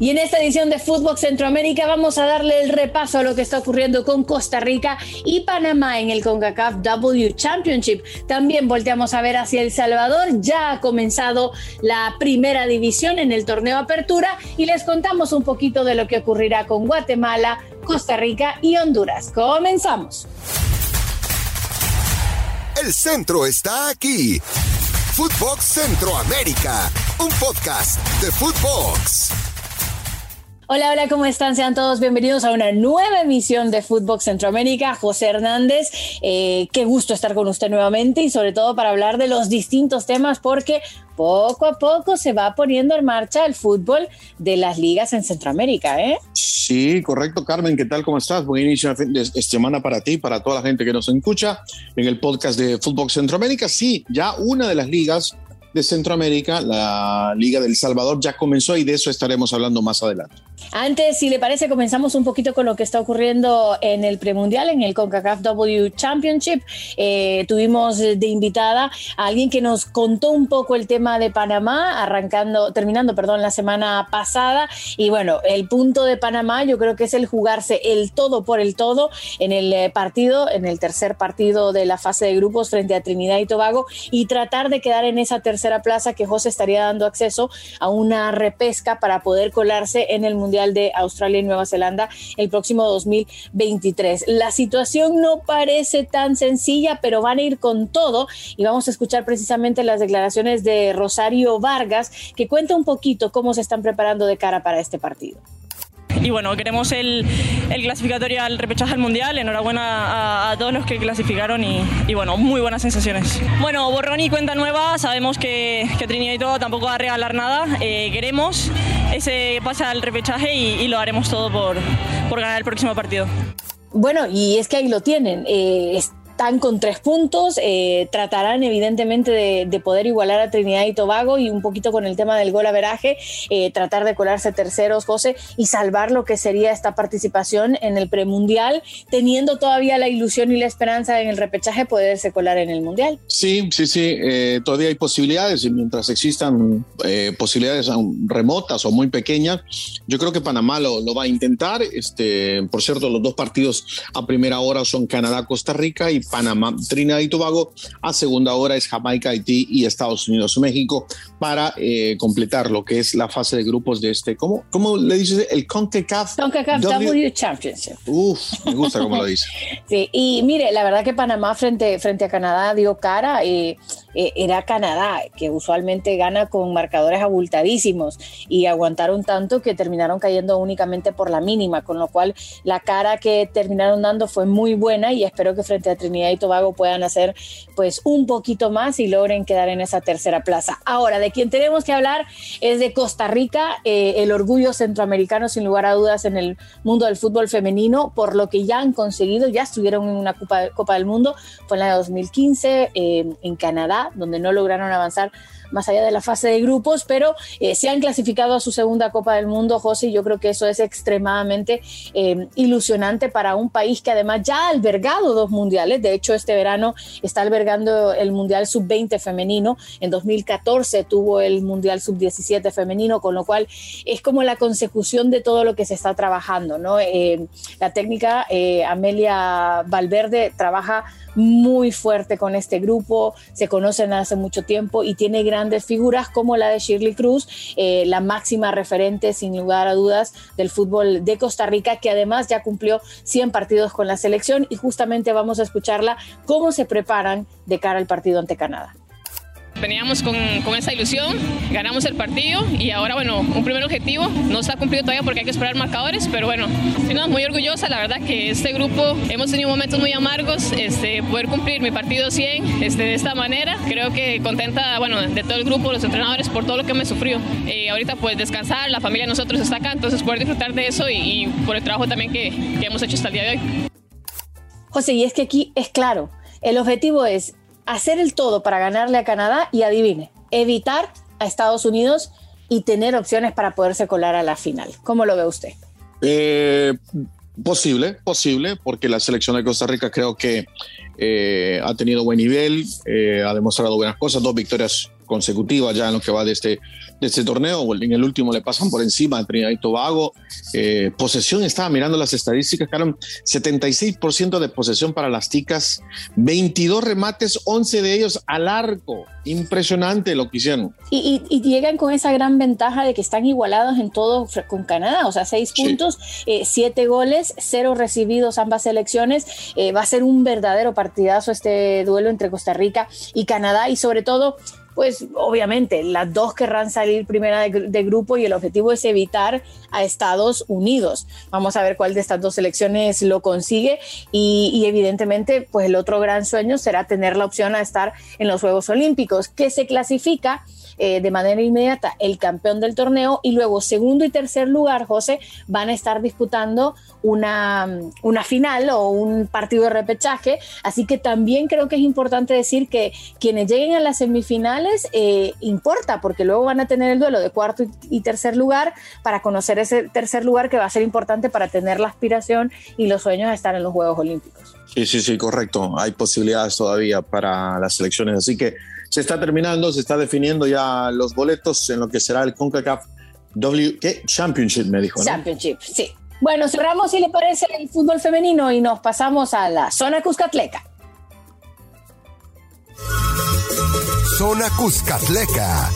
Y en esta edición de Fútbol Centroamérica vamos a darle el repaso a lo que está ocurriendo con Costa Rica y Panamá en el CONCACAF W Championship. También volteamos a ver hacia El Salvador. Ya ha comenzado la primera división en el torneo Apertura y les contamos un poquito de lo que ocurrirá con Guatemala, Costa Rica y Honduras. Comenzamos. El centro está aquí. Footbox Centroamérica, un podcast de Footbox. Hola, hola, ¿cómo están? Sean todos bienvenidos a una nueva emisión de Footbox Centroamérica. José Hernández, eh, qué gusto estar con usted nuevamente y sobre todo para hablar de los distintos temas porque poco a poco se va poniendo en marcha el fútbol de las ligas en Centroamérica, ¿eh? Sí, correcto, Carmen. ¿Qué tal? ¿Cómo estás? Buen inicio de semana para ti, para toda la gente que nos escucha en el podcast de Footbox Centroamérica. Sí, ya una de las ligas de Centroamérica, la Liga del Salvador, ya comenzó y de eso estaremos hablando más adelante. Antes, si le parece, comenzamos un poquito con lo que está ocurriendo en el premundial, en el CONCACAF W Championship. Eh, tuvimos de invitada a alguien que nos contó un poco el tema de Panamá, arrancando, terminando, perdón, la semana pasada. Y bueno, el punto de Panamá yo creo que es el jugarse el todo por el todo en el eh, partido, en el tercer partido de la fase de grupos frente a Trinidad y Tobago y tratar de quedar en esa tercera tercera plaza que José estaría dando acceso a una repesca para poder colarse en el Mundial de Australia y Nueva Zelanda el próximo 2023. La situación no parece tan sencilla, pero van a ir con todo y vamos a escuchar precisamente las declaraciones de Rosario Vargas, que cuenta un poquito cómo se están preparando de cara para este partido y bueno, queremos el, el, clasificatorio al repechaje al mundial. Enhorabuena a, todos los que clasificaron y, y, bueno, muy buenas sensaciones. Bueno, borrón y cuenta nueva. Sabemos que, que Trinidad y todo tampoco va a regalar nada. Eh, queremos ese pase al repechaje y, lo haremos todo por, por ganar el próximo partido. Bueno, y es que ahí lo tienen. Eh, están con tres puntos, eh, tratarán evidentemente de, poder igualar a Trinidad y Tobago y un poquito con el tema del gol averaje, eh, tratar de colarse terceros, José, y salvar lo que sería esta participación en el premundial, teniendo todavía la ilusión y la esperanza en el repechaje poderse colar en el mundial. Sí, sí, sí, eh, todavía hay posibilidades y mientras existan posibilidades remotas o muy pequeñas, yo creo que Panamá lo, lo va a intentar. Este, por cierto, los dos partidos a primera hora son Canadá-Costa Rica y Panamá, Trinidad y Tobago. A segunda hora es Jamaica, Haití y Estados Unidos, México para eh, completar lo que es la fase de grupos de este, ¿cómo, cómo le dices? El CONCACAF. CONCACAF w, Championship. Uf, me gusta cómo lo dice. sí, y mire, la verdad que Panamá frente, frente a Canadá dio cara. y eh, era Canadá, que usualmente gana con marcadores abultadísimos y aguantaron tanto que terminaron cayendo únicamente por la mínima, con lo cual la cara que terminaron dando fue muy buena y espero que frente a Trinidad y Tobago puedan hacer pues un poquito más y logren quedar en esa tercera plaza. Ahora, de quien tenemos que hablar es de Costa Rica, eh, el orgullo centroamericano sin lugar a dudas en el mundo del fútbol femenino, por lo que ya han conseguido, ya estuvieron en una Copa, del Mundo, fue en la de 2015 eh, en Canadá donde no lograron avanzar más allá de la fase de grupos, pero eh, se han clasificado a su segunda Copa del Mundo, José, y yo creo que eso es extremadamente eh, ilusionante para un país que además ya ha albergado dos mundiales, de hecho este verano está albergando el Mundial Sub-20 femenino, en 2014 tuvo el Mundial Sub-17 femenino, con lo cual es como la consecución de todo lo que se está trabajando, ¿no? Eh, la técnica Amelia Valverde trabaja muy fuerte con este grupo, se conocen hace mucho tiempo y tiene grandes figuras como la de Shirley Cruz, eh, la máxima referente sin lugar a dudas del fútbol de Costa Rica, que además ya cumplió 100 partidos con la selección y justamente vamos a escucharla cómo se preparan de cara al partido ante Canadá. Veníamos con, con, esa ilusión, ganamos el partido y ahora, bueno, un primer objetivo no está cumplido todavía porque hay que esperar marcadores, pero bueno, estoy muy orgullosa, la verdad que este grupo hemos tenido momentos muy amargos, este, poder cumplir mi partido 100 este, de esta manera, creo que contenta, bueno, de todo el grupo, los entrenadores por todo lo que me sufrió. Eh, ahorita pues descansar, la familia de nosotros está acá, entonces poder disfrutar de eso y, y por el trabajo también que, que hemos hecho hasta el día de hoy. José, y es que aquí es claro, el objetivo es hacer el todo para ganarle a Canadá y adivine, evitar a Estados Unidos y tener opciones para poderse colar a la final. ¿Cómo lo ve usted? Eh, posible, posible, porque la selección de Costa Rica creo que eh, ha tenido buen nivel, eh, ha demostrado buenas cosas, dos victorias consecutivas ya en lo que va de este, de este torneo. En el último le pasan por encima a Trinidad y Tobago. Eh, posesión, estaba mirando las estadísticas, Carmen, 76% de posesión para las ticas, 22 remates, 11 de ellos al arco. Impresionante lo que hicieron. Y, llegan con esa gran ventaja de que están igualados en todo con Canadá, o sea, 6 puntos, 7 eh, goles, 0 recibidos ambas selecciones. Eh, va a ser un verdadero partidazo este duelo entre Costa Rica y Canadá y sobre todo pues obviamente las dos querrán salir primera de, grupo y el objetivo es evitar a Estados Unidos. Vamos a ver cuál de estas dos selecciones lo consigue y, evidentemente pues el otro gran sueño será tener la opción a estar en los Juegos Olímpicos, que se clasifica eh, de manera inmediata el campeón del torneo y luego segundo y tercer lugar, José, van a estar disputando una, una final o un partido de repechaje. Así que también creo que es importante decir que quienes lleguen a las semifinales eh, importa, porque luego van a tener el duelo de cuarto y, tercer lugar para conocer ese tercer lugar que va a ser importante para tener la aspiración y los sueños de estar en los Juegos Olímpicos. Sí, sí, sí, correcto. Hay posibilidades todavía para las selecciones. Así que se está terminando, se está definiendo ya los boletos en lo que será el CONCACAF W ¿qué? Championship, me dijo. Championship, sí. Bueno, cerramos, si le parece, el fútbol femenino y nos pasamos a la zona Cuscatleca. Zona Cuscatleca.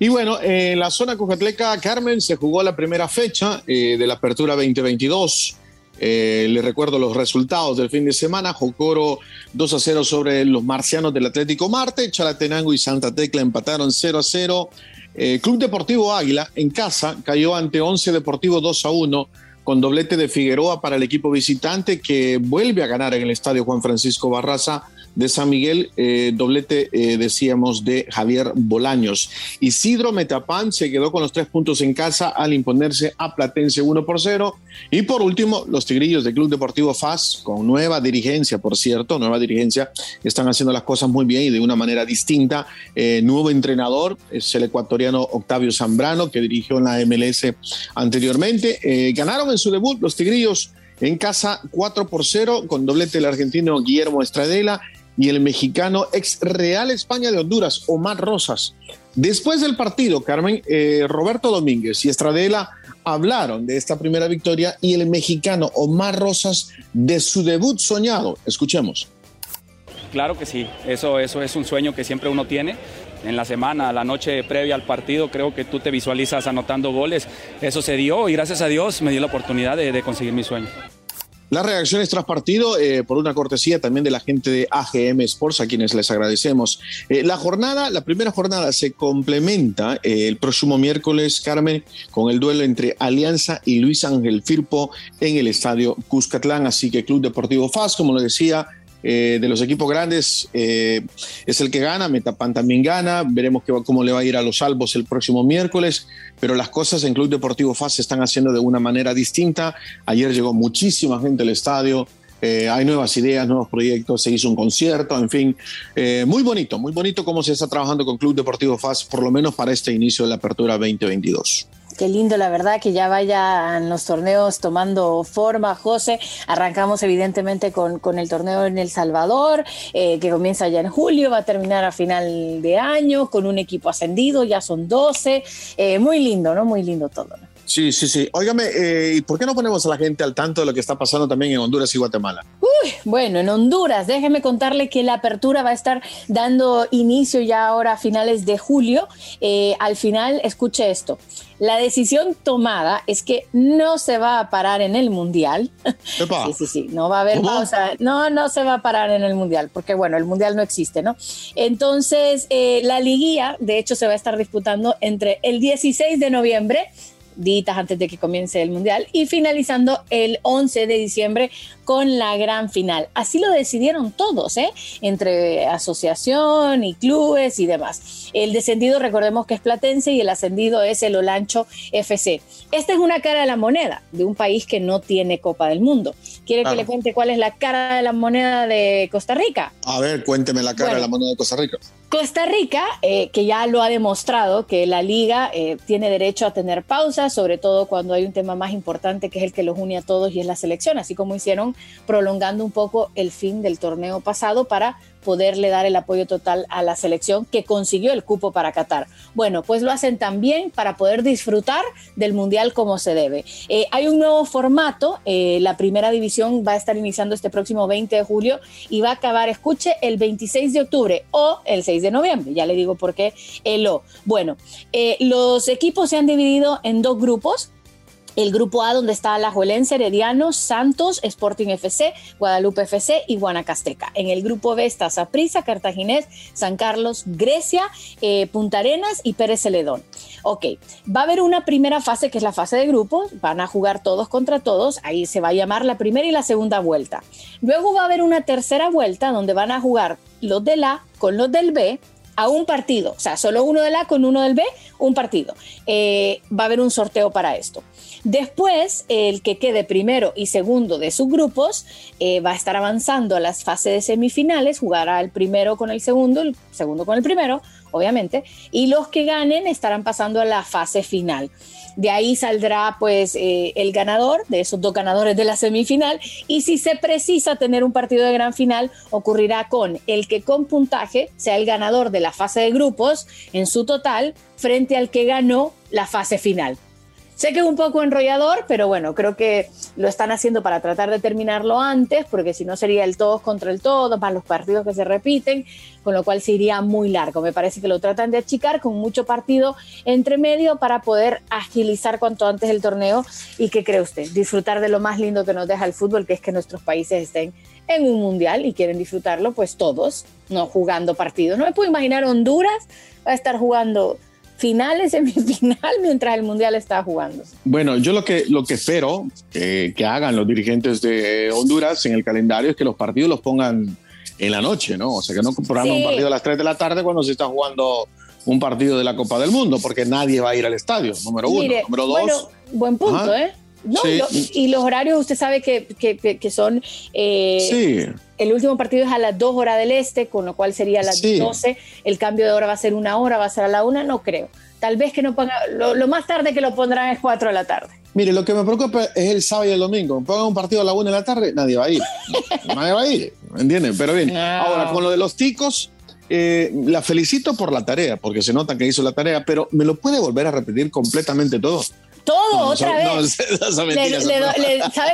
Y bueno, en la zona Cuscatleca, Carmen, se jugó la primera fecha eh, de la apertura 2022. Eh, les recuerdo los resultados del fin de semana. Jocoro 2 a 0 sobre los marcianos del Atlético Marte. Chalatenango y Santa Tecla empataron 0 a 0. Eh, Club Deportivo Águila en casa cayó ante 11 Deportivo 2 a 1 con doblete de Figueroa para el equipo visitante que vuelve a ganar en el estadio Juan Francisco Barraza de San Miguel, eh, doblete, eh, decíamos, de Javier Bolaños. Isidro Metapán se quedó con los tres puntos en casa al imponerse a Platense 1 por 0. Y por último, los Tigrillos del Club Deportivo FAS, con nueva dirigencia, por cierto, nueva dirigencia, están haciendo las cosas muy bien y de una manera distinta. Eh, nuevo entrenador es el ecuatoriano Octavio Zambrano, que dirigió en la MLS anteriormente. ganaron en su debut los Tigrillos en casa 4 por 0 con doblete del argentino Guillermo Estradela y el mexicano ex Real España de Honduras, Omar Rosas. Después del partido, Carmen, eh, Roberto Domínguez y Estradela hablaron de esta primera victoria y el mexicano Omar Rosas de su debut soñado. Escuchemos. Claro que sí, eso, eso es un sueño que siempre uno tiene. En la semana, la noche previa al partido, creo que tú te visualizas anotando goles. Eso se dio y gracias a Dios me dio la oportunidad de conseguir mi sueño. Las reacciones tras partido, eh, por una cortesía también de la gente de AGM Sports, a quienes les agradecemos. Eh, la jornada, la primera jornada se complementa eh, el próximo miércoles, Carmen, con el duelo entre Alianza y Luis Ángel Firpo en el estadio Cuscatlán. Así que Club Deportivo FAS, como lo decía, eh, de los equipos grandes eh, es el que gana, Metapan también gana, veremos cómo le va a ir a los salvos el próximo miércoles, pero las cosas en Club Deportivo FAS se están haciendo de una manera distinta. Ayer llegó muchísima gente al estadio, eh, hay nuevas ideas, nuevos proyectos, se hizo un concierto, en fin, muy bonito, muy bonito cómo se está trabajando con Club Deportivo FAS, por lo menos para este inicio de la apertura 2022. Qué lindo, la verdad, que ya vayan los torneos tomando forma, José. Arrancamos evidentemente con, con el torneo en El Salvador, eh, que comienza ya en julio, va a terminar a final de año, con un equipo ascendido, ya son 12. Eh, muy lindo, ¿no? Muy lindo todo. ¿no? Sí, sí, sí. Óigame, eh, ¿y por qué no ponemos a la gente al tanto de lo que está pasando también en Honduras y Guatemala? Uy, bueno, en Honduras, déjeme contarle que la apertura va a estar dando inicio ya ahora a finales de julio. Eh, al final, escuche esto. La decisión tomada es que no se va a parar en el Mundial. Sí, sí, sí, no va a haber pausa. No, no se va a parar en el Mundial, porque bueno, el Mundial no existe, ¿no? Entonces, eh, la liguilla, de hecho, se va a estar disputando entre el 16 de noviembre ditas antes de que comience el Mundial y finalizando el 11 de diciembre con la gran final. Así lo decidieron todos, ¿eh? entre asociación y clubes y demás. El descendido, recordemos que es Platense y el ascendido es el Olancho FC. Esta es una cara de la moneda de un país que no tiene Copa del Mundo. ¿Quiere que le cuente cuál es la cara de la moneda de Costa Rica? A ver, cuénteme la cara de la moneda de Costa Rica. Costa Rica, eh, que ya lo ha demostrado, que la liga eh, tiene derecho a tener pausas, sobre todo cuando hay un tema más importante que es el que los une a todos y es la selección, así como hicieron prolongando un poco el fin del torneo pasado para poderle dar el apoyo total a la selección que consiguió el cupo para Qatar. Bueno, pues lo hacen también para poder disfrutar del Mundial como se debe. Eh, hay un nuevo formato, eh, la primera división va a estar iniciando este próximo 20 de julio y va a acabar, escuche, el 26 de octubre o el 6 de noviembre, ya le digo por qué el O. Bueno, eh, los equipos se han dividido en dos grupos, el grupo A donde está Alajuelense, Herediano, Santos, Sporting FC, Guadalupe FC y Guanacasteca. En el grupo B está Saprissa, Cartaginés, San Carlos, Grecia, eh, Punta Arenas y Pérez Celedón. Ok, va a haber una primera fase que es la fase de grupos, van a jugar todos contra todos, ahí se va a llamar la primera y la segunda vuelta. Luego va a haber una tercera vuelta donde van a jugar los del A con los del B a un partido, o sea, solo uno del A con uno del B, un partido. Eh, va a haber un sorteo para esto. Después, el que quede primero y segundo de sus grupos eh, va a estar avanzando a las fases de semifinales, jugará el primero con el segundo, el segundo con el primero, obviamente, y los que ganen estarán pasando a la fase final. De ahí saldrá pues eh, el ganador de esos dos ganadores de la semifinal y si se precisa tener un partido de gran final ocurrirá con el que con puntaje sea el ganador de la fase de grupos en su total frente al que ganó la fase final. Sé que es un poco enrollador, pero bueno, creo que lo están haciendo para tratar de terminarlo antes, porque si no sería el todos contra el todo, más los partidos que se repiten, con lo cual se iría muy largo. Me parece que lo tratan de achicar con mucho partido entre medio para poder agilizar cuanto antes el torneo y que cree usted, disfrutar de lo más lindo que nos deja el fútbol, que es que nuestros países estén en un mundial y quieren disfrutarlo, pues todos, no jugando partidos. No me puedo imaginar Honduras va a estar jugando finales, semifinal, mientras el Mundial está jugando. Bueno, yo lo que, lo que espero eh, que hagan los dirigentes de Honduras en el calendario es que los partidos los pongan en la noche, ¿no? O sea, que no programen un partido a las 3 de la tarde cuando se está jugando un partido de la Copa del Mundo, porque nadie va a ir al estadio, número uno. Número dos. Bueno, buen punto, ¿eh? No, y los horarios, usted sabe que, que, que son. Eh, sí. El último partido es a las 2 horas del este, con lo cual sería a las 12. El cambio de hora va a ser una hora, va a ser a la una, no creo. Tal vez que no ponga. Lo, más tarde que lo pondrán es 4 de la tarde. Mire, lo que me preocupa es el sábado y el domingo. Pongan un partido a la una de la tarde, nadie va a ir. nadie va a ir, ¿me entienden? Pero bien, ahora con lo de los ticos. Eh, la felicito por la tarea, porque se nota que hizo la tarea, pero me lo puede volver a repetir completamente todo. Todo otra vez. ¿Sabe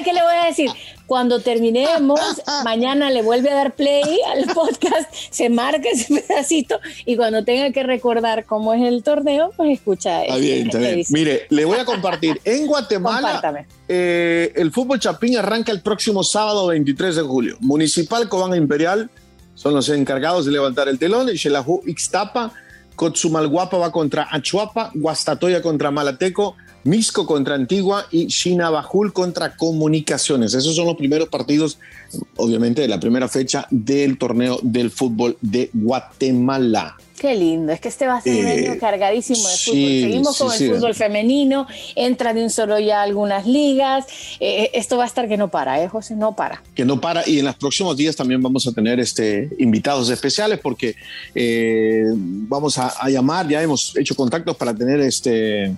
qué le voy a decir? Cuando terminemos, mañana le vuelve a dar play al podcast, se marca ese pedacito y cuando tenga que recordar cómo es el torneo, pues escucha. Está bien, está bien. Mire, le voy a compartir. En Guatemala, eh, el fútbol chapín arranca el próximo sábado 23 de julio. Municipal Cobán Imperial son los encargados de levantar el telón y Xelajú Ixtapa. Cotzumalguapa va contra Achuapa, Guastatoya contra Malateco, Misco contra Antigua y Bajul contra Comunicaciones. Esos son los primeros partidos, obviamente, de la primera fecha del torneo del fútbol de Guatemala. Qué lindo, es que este va a ser un año eh, cargadísimo de fútbol. Seguimos con el fútbol femenino, entra de un solo ya algunas ligas. Eh, eh, esto va a estar que no para, ¿eh, José? No para. Que no para. Y en los próximos días también vamos a tener este, invitados especiales porque vamos a, a, llamar, ya hemos hecho contactos para tener este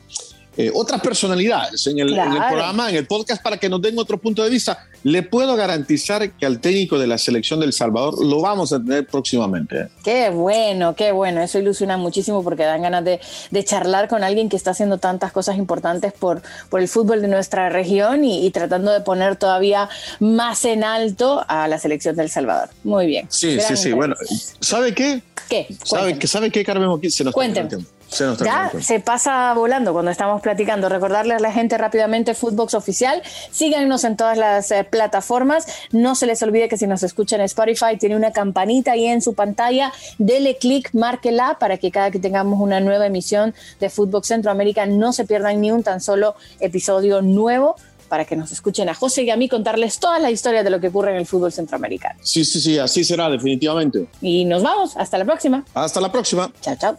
eh, otras personalidades en el, programa, en el podcast, para que nos den otro punto de vista. Le puedo garantizar que al técnico de la selección del Salvador lo vamos a tener próximamente. Qué bueno, qué bueno. Eso ilusiona muchísimo porque dan ganas de, charlar con alguien que está haciendo tantas cosas importantes por, por el fútbol de nuestra región y, tratando de poner todavía más en alto a la selección del Salvador. Muy bien. Sí, sí, sí. Bueno, ¿sabe qué? ¿Qué? ¿Sabe, ¿Sabe qué, Carmen? Se nos Cuénteme ya se pasa volando cuando estamos platicando. Recordarle a la gente rápidamente Footbox Oficial. Síganos en todas las eh, plataformas. No se les olvide que si nos escuchan en Spotify tiene una campanita ahí en su pantalla. Dele clic, márquela para que cada que tengamos una nueva emisión de Footbox Centroamérica no se pierdan ni un tan solo episodio nuevo para que nos escuchen a José y a mí contarles toda la historia de lo que ocurre en el fútbol centroamericano. Sí, sí, sí, así será definitivamente. Y nos vamos. Hasta la próxima. Hasta la próxima. Chao, chao.